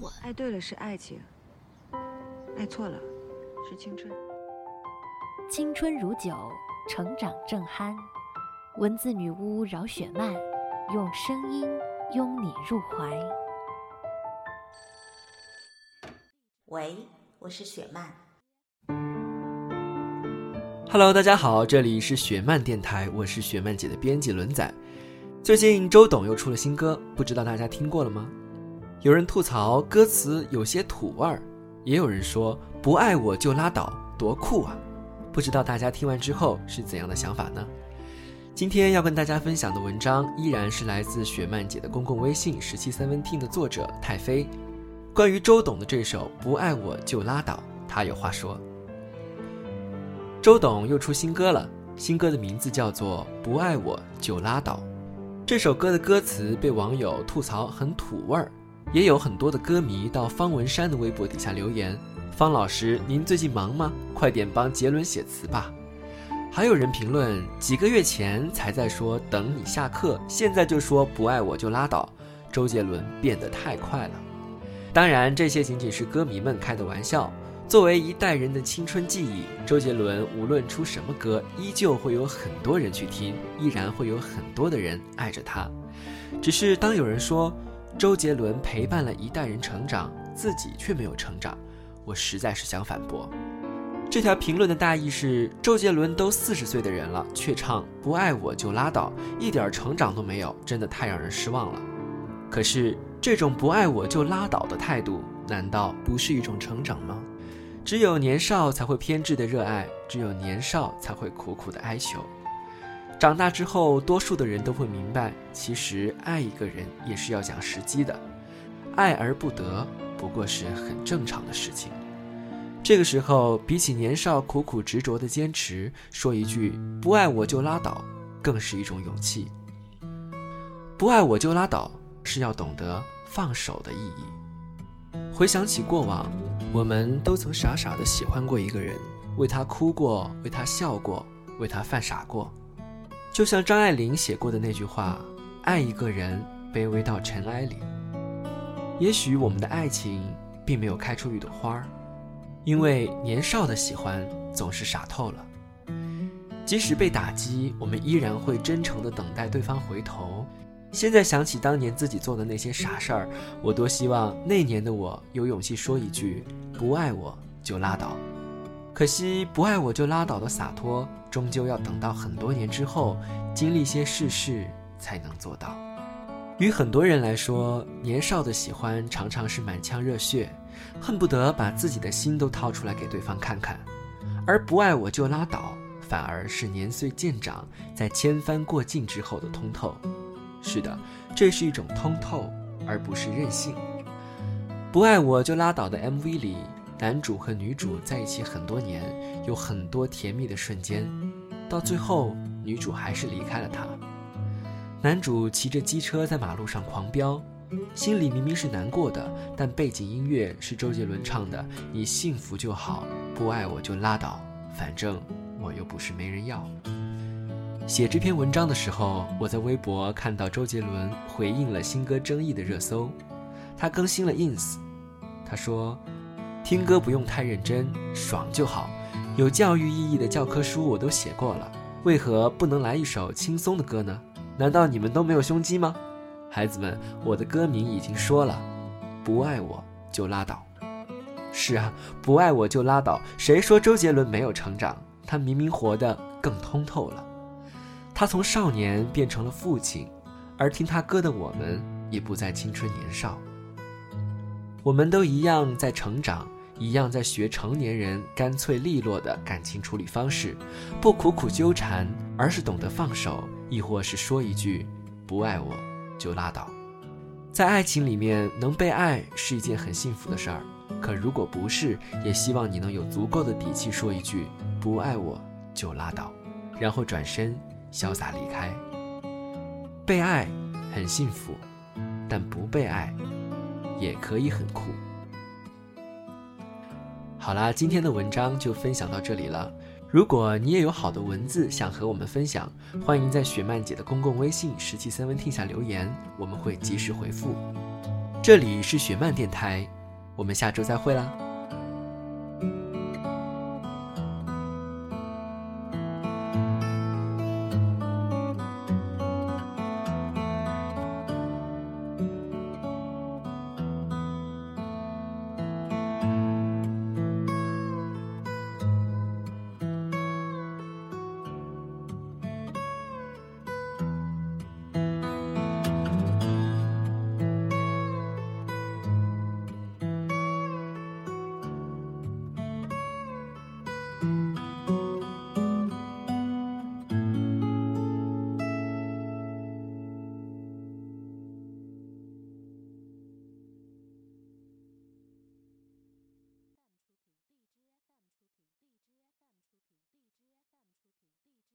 蠢。爱对了是爱情，爱错了是青春。青春如酒，成长正酣。文字女巫饶雪漫，用声音拥你入怀。喂，我是雪漫。Hello，大家好，这里是雪漫电台，我是雪漫姐的编辑轮仔。最近周董又出了新歌，不知道大家听过了吗？有人吐槽歌词有些土味儿，也有人说不爱我就拉倒，多酷啊！不知道大家听完之后是怎样的想法呢？今天要跟大家分享的文章依然是来自雪漫姐的公共微信十七三分听的作者太妃。关于周董的这首《不爱我就拉倒》，他有话说。周董又出新歌了，新歌的名字叫做《不爱我就拉倒》。这首歌的歌词被网友吐槽很土味儿，也有很多的歌迷到方文山的微博底下留言。方老师，您最近忙吗？快点帮杰伦写词吧。还有人评论，几个月前才在说等你下课，现在就说不爱我就拉倒。周杰伦变得太快了。当然，这些仅仅是歌迷们开的玩笑。作为一代人的青春记忆，周杰伦无论出什么歌，依旧会有很多人去听，依然会有很多的人爱着他。只是当有人说周杰伦陪伴了一代人成长，自己却没有成长。我实在是想反驳，这条评论的大意是：周杰伦都四十岁的人了，却唱不爱我就拉倒，一点成长都没有，真的太让人失望了。可是这种不爱我就拉倒的态度，难道不是一种成长吗？只有年少才会偏执的热爱，只有年少才会苦苦的哀求。长大之后，多数的人都会明白，其实爱一个人也是要讲时机的，爱而不得。不过是很正常的事情。这个时候，比起年少苦苦执着的坚持，说一句“不爱我就拉倒”，更是一种勇气。不爱我就拉倒，是要懂得放手的意义。回想起过往，我们都曾傻傻的喜欢过一个人，为他哭过，为他笑过，为他犯傻过。就像张爱玲写过的那句话：“爱一个人，卑微到尘埃里。”也许我们的爱情并没有开出一朵花儿，因为年少的喜欢总是傻透了。即使被打击，我们依然会真诚地等待对方回头。现在想起当年自己做的那些傻事儿，我多希望那年的我有勇气说一句“不爱我就拉倒”。可惜“不爱我就拉倒”的洒脱，终究要等到很多年之后，经历些世事才能做到。与很多人来说，年少的喜欢常常是满腔热血，恨不得把自己的心都掏出来给对方看看；而不爱我就拉倒，反而是年岁渐长，在千帆过尽之后的通透。是的，这是一种通透，而不是任性。不爱我就拉倒的 MV 里，男主和女主在一起很多年，有很多甜蜜的瞬间，到最后，女主还是离开了他。男主骑着机车在马路上狂飙，心里明明是难过的，但背景音乐是周杰伦唱的：“你幸福就好，不爱我就拉倒，反正我又不是没人要。”写这篇文章的时候，我在微博看到周杰伦回应了新歌争议的热搜，他更新了 ins，他说：“听歌不用太认真，爽就好。有教育意义的教科书我都写过了，为何不能来一首轻松的歌呢？”难道你们都没有胸肌吗，孩子们？我的歌名已经说了，不爱我就拉倒。是啊，不爱我就拉倒。谁说周杰伦没有成长？他明明活得更通透了。他从少年变成了父亲，而听他歌的我们也不再青春年少。我们都一样在成长，一样在学成年人干脆利落的感情处理方式，不苦苦纠缠，而是懂得放手。亦或是说一句“不爱我就拉倒”，在爱情里面，能被爱是一件很幸福的事儿。可如果不是，也希望你能有足够的底气说一句“不爱我就拉倒”，然后转身潇洒离开。被爱很幸福，但不被爱也可以很酷。好啦，今天的文章就分享到这里了。如果你也有好的文字想和我们分享，欢迎在雪漫姐的公共微信“十七三文听”下留言，我们会及时回复。这里是雪漫电台，我们下周再会啦。